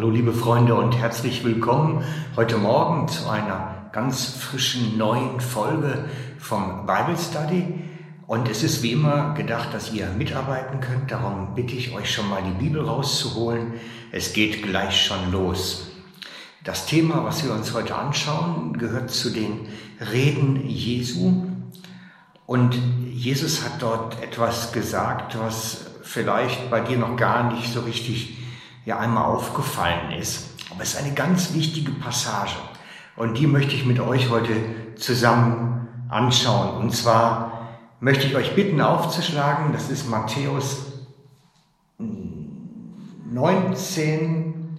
Hallo liebe Freunde und herzlich willkommen heute Morgen zu einer ganz frischen neuen Folge vom Bible Study. Und es ist wie immer gedacht, dass ihr mitarbeiten könnt. Darum bitte ich euch schon mal die Bibel rauszuholen. Es geht gleich schon los. Das Thema, was wir uns heute anschauen, gehört zu den Reden Jesu. Und Jesus hat dort etwas gesagt, was vielleicht bei dir noch gar nicht so richtig ja einmal aufgefallen ist. Aber es ist eine ganz wichtige Passage und die möchte ich mit euch heute zusammen anschauen. Und zwar möchte ich euch bitten aufzuschlagen, das ist Matthäus 19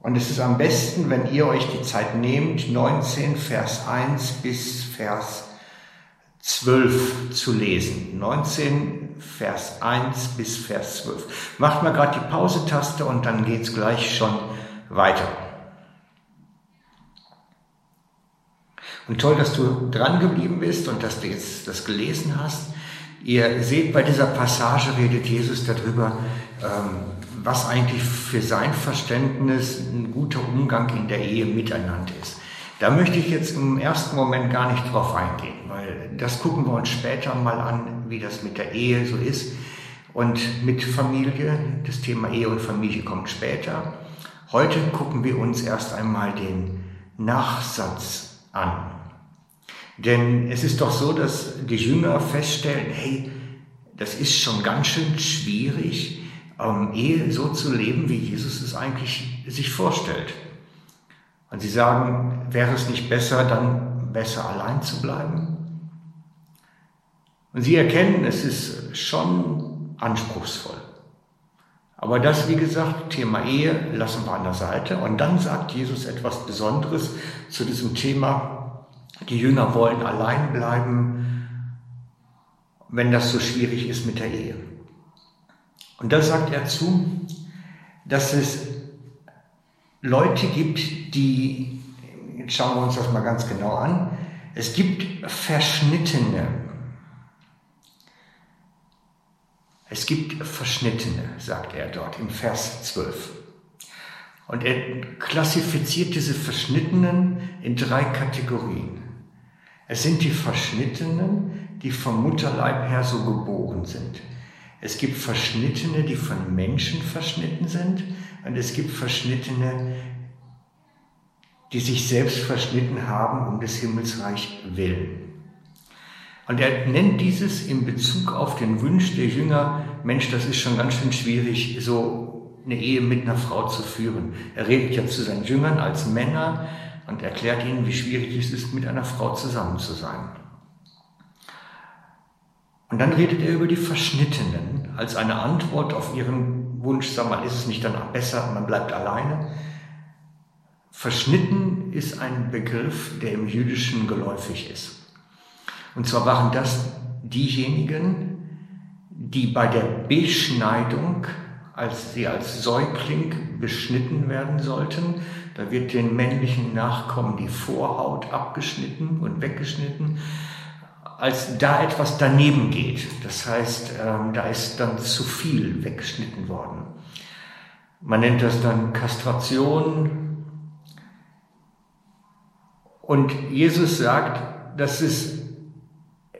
und es ist am besten, wenn ihr euch die Zeit nehmt, 19 Vers 1 bis Vers 12 zu lesen. 19 Vers 1 bis Vers 12. Macht mal gerade die Pause-Taste und dann geht's gleich schon weiter. Und toll, dass du dran geblieben bist und dass du jetzt das gelesen hast. Ihr seht, bei dieser Passage redet Jesus darüber, ähm, was eigentlich für sein Verständnis ein guter Umgang in der Ehe miteinander ist. Da möchte ich jetzt im ersten Moment gar nicht drauf eingehen, weil das gucken wir uns später mal an, wie das mit der Ehe so ist. Und mit Familie, das Thema Ehe und Familie kommt später. Heute gucken wir uns erst einmal den Nachsatz an. Denn es ist doch so, dass die Jünger feststellen, hey, das ist schon ganz schön schwierig, ähm, Ehe so zu leben, wie Jesus es eigentlich sich vorstellt. Und sie sagen, wäre es nicht besser, dann besser allein zu bleiben? Und sie erkennen, es ist schon anspruchsvoll. Aber das, wie gesagt, Thema Ehe lassen wir an der Seite. Und dann sagt Jesus etwas Besonderes zu diesem Thema. Die Jünger wollen allein bleiben, wenn das so schwierig ist mit der Ehe. Und da sagt er zu, dass es Leute gibt, die, jetzt schauen wir uns das mal ganz genau an, es gibt Verschnittene. Es gibt Verschnittene, sagt er dort im Vers 12. Und er klassifiziert diese Verschnittenen in drei Kategorien. Es sind die Verschnittenen, die vom Mutterleib her so geboren sind. Es gibt Verschnittene, die von Menschen verschnitten sind. Und es gibt Verschnittene, die sich selbst verschnitten haben um des Himmelsreich willen. Und er nennt dieses in Bezug auf den Wunsch der Jünger, Mensch, das ist schon ganz schön schwierig, so eine Ehe mit einer Frau zu führen. Er redet ja zu seinen Jüngern als Männer und erklärt ihnen, wie schwierig es ist, mit einer Frau zusammen zu sein. Und dann redet er über die Verschnittenen als eine Antwort auf ihren Wunsch, sag mal, ist es nicht dann auch besser, man bleibt alleine? Verschnitten ist ein Begriff, der im Jüdischen geläufig ist. Und zwar waren das diejenigen, die bei der Beschneidung, als sie als Säugling beschnitten werden sollten, da wird den männlichen Nachkommen die Vorhaut abgeschnitten und weggeschnitten als da etwas daneben geht. Das heißt, ähm, da ist dann zu viel weggeschnitten worden. Man nennt das dann Kastration. Und Jesus sagt, dass es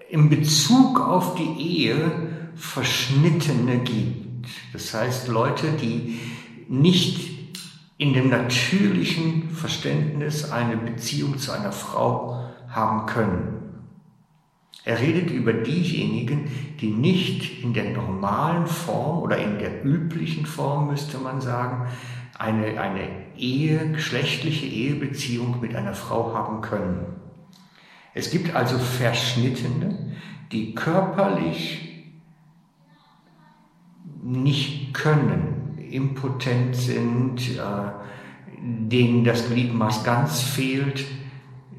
in Bezug auf die Ehe Verschnittene gibt. Das heißt Leute, die nicht in dem natürlichen Verständnis eine Beziehung zu einer Frau haben können. Er redet über diejenigen, die nicht in der normalen Form oder in der üblichen Form, müsste man sagen, eine, eine Ehe, geschlechtliche Ehebeziehung mit einer Frau haben können. Es gibt also Verschnittene, die körperlich nicht können, impotent sind, äh, denen das Gliedmaß ganz fehlt,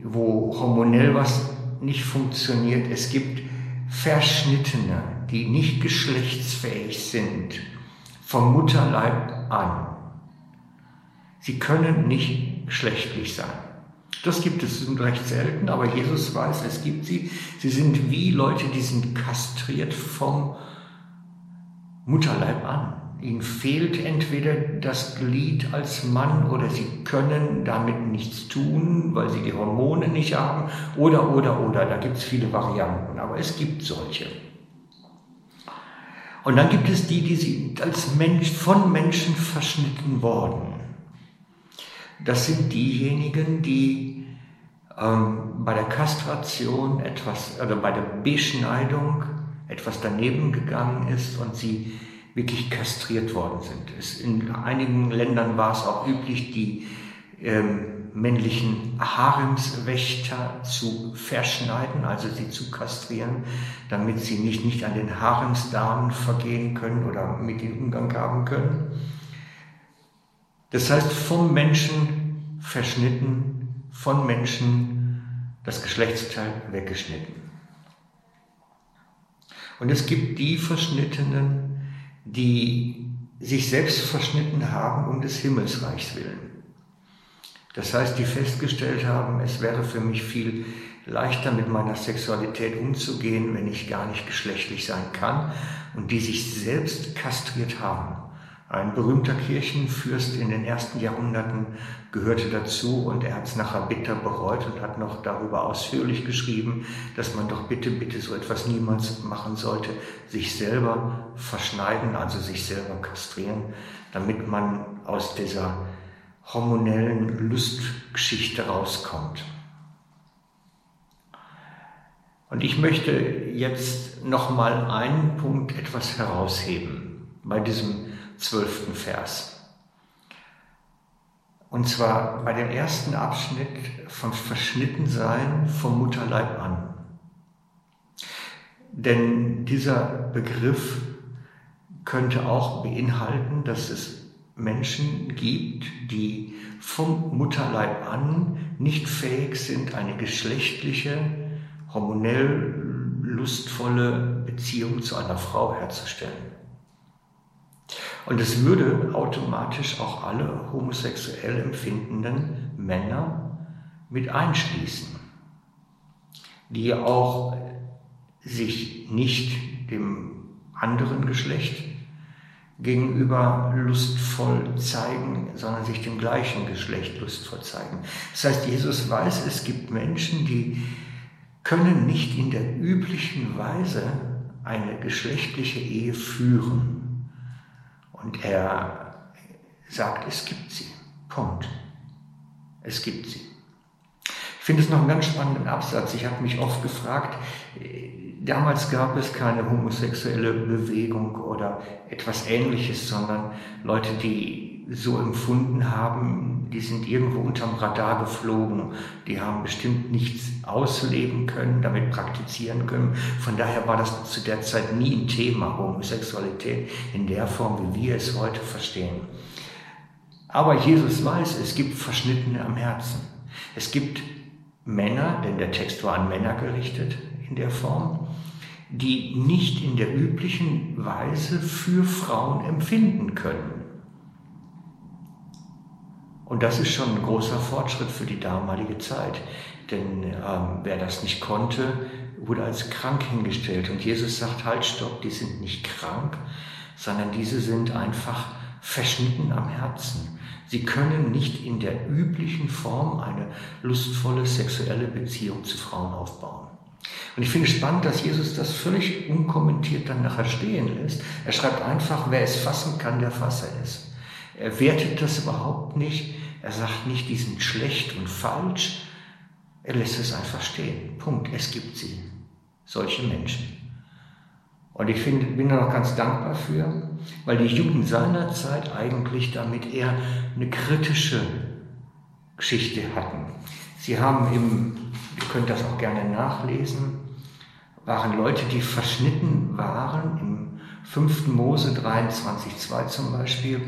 wo hormonell was nicht funktioniert. Es gibt Verschnittene, die nicht geschlechtsfähig sind, vom Mutterleib an. Sie können nicht geschlechtlich sein. Das gibt es, recht selten, aber Jesus weiß, es gibt sie. Sie sind wie Leute, die sind kastriert vom Mutterleib an. Ihnen fehlt entweder das Glied als Mann oder Sie können damit nichts tun, weil Sie die Hormone nicht haben oder, oder, oder. Da gibt es viele Varianten, aber es gibt solche. Und dann gibt es die, die sind als Mensch, von Menschen verschnitten worden. Das sind diejenigen, die ähm, bei der Kastration etwas, oder bei der Beschneidung etwas daneben gegangen ist und sie wirklich kastriert worden sind. Es, in einigen Ländern war es auch üblich, die ähm, männlichen Haremswächter zu verschneiden, also sie zu kastrieren, damit sie nicht, nicht an den Haremsdamen vergehen können oder mit ihnen Umgang haben können. Das heißt, vom Menschen verschnitten, von Menschen das Geschlechtsteil weggeschnitten. Und es gibt die Verschnittenen, die sich selbst verschnitten haben um des Himmelsreichs willen. Das heißt, die festgestellt haben, es wäre für mich viel leichter mit meiner Sexualität umzugehen, wenn ich gar nicht geschlechtlich sein kann und die sich selbst kastriert haben. Ein berühmter Kirchenfürst in den ersten Jahrhunderten gehörte dazu und er hat es nachher bitter bereut und hat noch darüber ausführlich geschrieben, dass man doch bitte, bitte so etwas niemals machen sollte, sich selber verschneiden, also sich selber kastrieren, damit man aus dieser hormonellen Lustgeschichte rauskommt. Und ich möchte jetzt nochmal einen Punkt etwas herausheben bei diesem zwölften Vers. Und zwar bei dem ersten Abschnitt vom Verschnittensein vom Mutterleib an. Denn dieser Begriff könnte auch beinhalten, dass es Menschen gibt, die vom Mutterleib an nicht fähig sind, eine geschlechtliche, hormonell lustvolle Beziehung zu einer Frau herzustellen. Und es würde automatisch auch alle homosexuell empfindenden Männer mit einschließen, die auch sich nicht dem anderen Geschlecht gegenüber lustvoll zeigen, sondern sich dem gleichen Geschlecht lustvoll zeigen. Das heißt, Jesus weiß, es gibt Menschen, die können nicht in der üblichen Weise eine geschlechtliche Ehe führen. Und er sagt, es gibt sie. Punkt. Es gibt sie. Ich finde es noch einen ganz spannenden Absatz. Ich habe mich oft gefragt, Damals gab es keine homosexuelle Bewegung oder etwas Ähnliches, sondern Leute, die so empfunden haben, die sind irgendwo unterm Radar geflogen. Die haben bestimmt nichts ausleben können, damit praktizieren können. Von daher war das zu der Zeit nie ein Thema, Homosexualität in der Form, wie wir es heute verstehen. Aber Jesus weiß, es gibt Verschnittene am Herzen. Es gibt Männer, denn der Text war an Männer gerichtet in der Form, die nicht in der üblichen Weise für Frauen empfinden können. Und das ist schon ein großer Fortschritt für die damalige Zeit. Denn ähm, wer das nicht konnte, wurde als krank hingestellt. Und Jesus sagt, halt, stopp, die sind nicht krank, sondern diese sind einfach verschnitten am Herzen. Sie können nicht in der üblichen Form eine lustvolle sexuelle Beziehung zu Frauen aufbauen. Und ich finde spannend, dass Jesus das völlig unkommentiert dann nachher stehen lässt. Er schreibt einfach, wer es fassen kann, der fasse es. Er wertet das überhaupt nicht. Er sagt nicht, die sind schlecht und falsch. Er lässt es einfach stehen. Punkt. Es gibt sie. Solche Menschen. Und ich finde, bin da noch ganz dankbar für, weil die Juden seiner Zeit eigentlich damit eher eine kritische Geschichte hatten. Sie haben im, ihr könnt das auch gerne nachlesen, waren Leute, die verschnitten waren, im 5. Mose 23,2 zum Beispiel,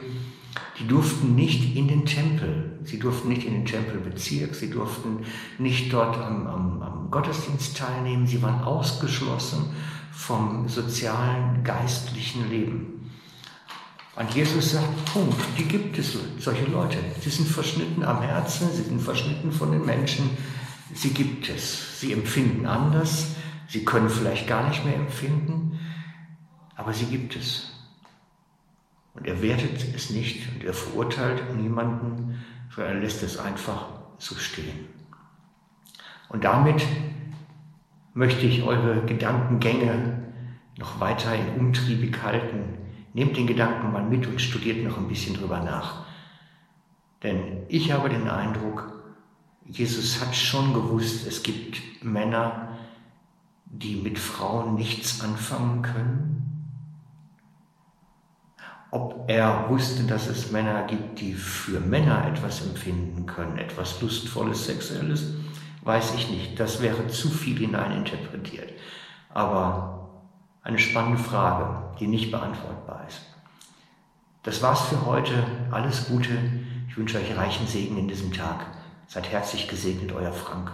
die durften nicht in den Tempel, sie durften nicht in den Tempelbezirk, sie durften nicht dort am, am, am Gottesdienst teilnehmen, sie waren ausgeschlossen vom sozialen, geistlichen Leben. Und Jesus sagt, Punkt, die gibt es, solche Leute. Sie sind verschnitten am Herzen, sie sind verschnitten von den Menschen, sie gibt es. Sie empfinden anders, Sie können vielleicht gar nicht mehr empfinden, aber sie gibt es. Und er wertet es nicht und er verurteilt niemanden, sondern er lässt es einfach so stehen. Und damit möchte ich eure Gedankengänge noch weiter in umtriebig halten. Nehmt den Gedanken mal mit und studiert noch ein bisschen drüber nach. Denn ich habe den Eindruck, Jesus hat schon gewusst, es gibt Männer, die mit Frauen nichts anfangen können. Ob er wusste, dass es Männer gibt, die für Männer etwas empfinden können, etwas Lustvolles, Sexuelles, weiß ich nicht. Das wäre zu viel hineininterpretiert. Aber eine spannende Frage, die nicht beantwortbar ist. Das war's für heute. Alles Gute. Ich wünsche euch reichen Segen in diesem Tag. Seid herzlich gesegnet, euer Frank.